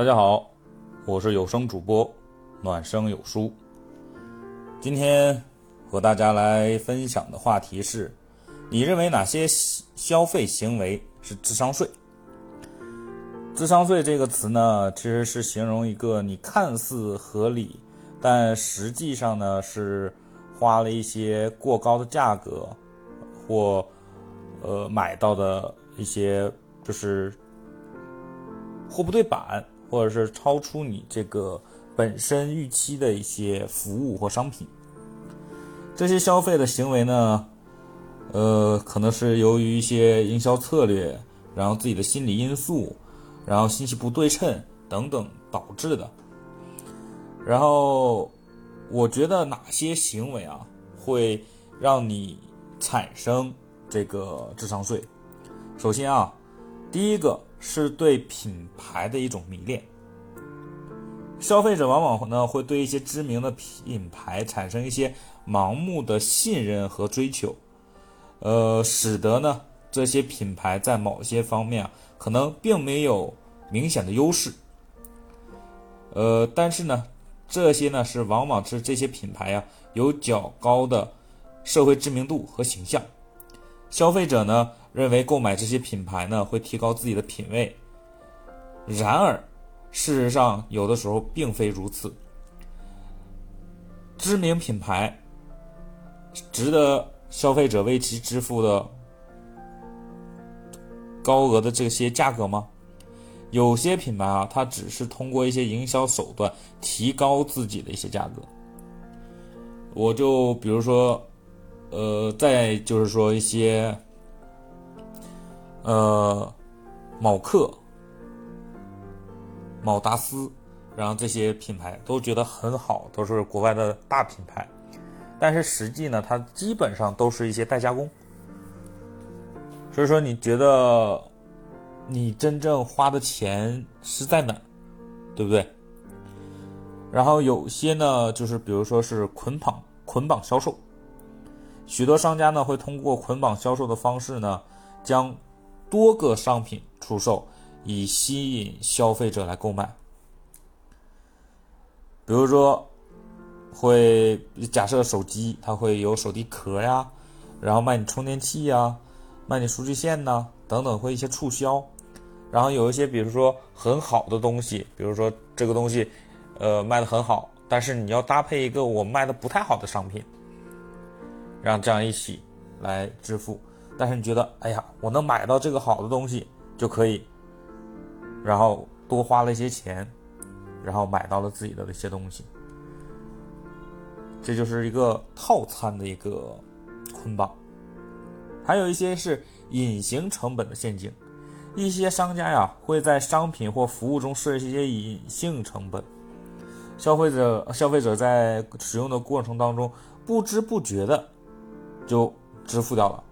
大家好，我是有声主播暖声有书。今天和大家来分享的话题是：你认为哪些消费行为是智商税？智商税这个词呢，其实是形容一个你看似合理，但实际上呢是花了一些过高的价格，或呃买到的一些就是货不对版。或者是超出你这个本身预期的一些服务或商品，这些消费的行为呢，呃，可能是由于一些营销策略，然后自己的心理因素，然后信息不对称等等导致的。然后，我觉得哪些行为啊会让你产生这个智商税？首先啊，第一个。是对品牌的一种迷恋，消费者往往呢会对一些知名的品牌产生一些盲目的信任和追求，呃，使得呢这些品牌在某些方面啊可能并没有明显的优势，呃，但是呢这些呢是往往是这些品牌呀有较高的社会知名度和形象，消费者呢。认为购买这些品牌呢会提高自己的品味，然而，事实上有的时候并非如此。知名品牌值得消费者为其支付的高额的这些价格吗？有些品牌啊，它只是通过一些营销手段提高自己的一些价格。我就比如说，呃，再就是说一些。呃，某克、某达斯，然后这些品牌都觉得很好，都是国外的大品牌，但是实际呢，它基本上都是一些代加工。所以说，你觉得你真正花的钱是在哪，对不对？然后有些呢，就是比如说是捆绑捆绑销售，许多商家呢会通过捆绑销售的方式呢，将多个商品出售，以吸引消费者来购买。比如说，会假设手机它会有手机壳呀，然后卖你充电器呀，卖你数据线呐，等等，会一些促销。然后有一些，比如说很好的东西，比如说这个东西，呃，卖的很好，但是你要搭配一个我卖的不太好的商品，让这样一起来支付。但是你觉得，哎呀，我能买到这个好的东西就可以，然后多花了一些钱，然后买到了自己的一些东西，这就是一个套餐的一个捆绑。还有一些是隐形成本的陷阱，一些商家呀会在商品或服务中设置一些隐性成本，消费者消费者在使用的过程当中不知不觉的就支付掉了。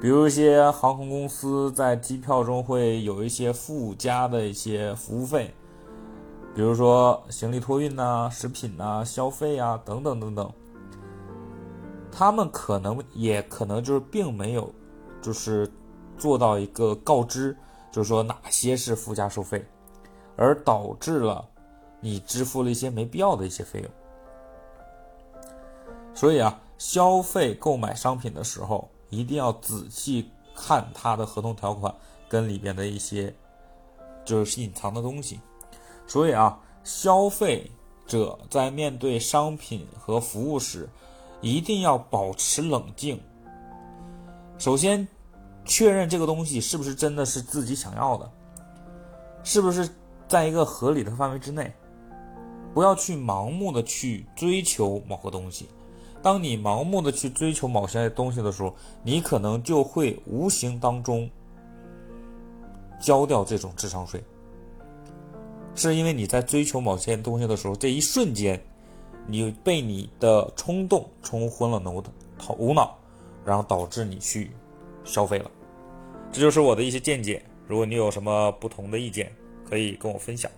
比如一些航空公司在机票中会有一些附加的一些服务费，比如说行李托运呐、食品呐、消费啊等等等等。他们可能也可能就是并没有，就是做到一个告知，就是说哪些是附加收费，而导致了你支付了一些没必要的一些费用。所以啊，消费购买商品的时候。一定要仔细看它的合同条款跟里边的一些就是隐藏的东西。所以啊，消费者在面对商品和服务时，一定要保持冷静。首先，确认这个东西是不是真的是自己想要的，是不是在一个合理的范围之内，不要去盲目的去追求某个东西。当你盲目的去追求某些东西的时候，你可能就会无形当中交掉这种智商税，是因为你在追求某些东西的时候，这一瞬间，你被你的冲动冲昏了头头脑，然后导致你去消费了。这就是我的一些见解。如果你有什么不同的意见，可以跟我分享。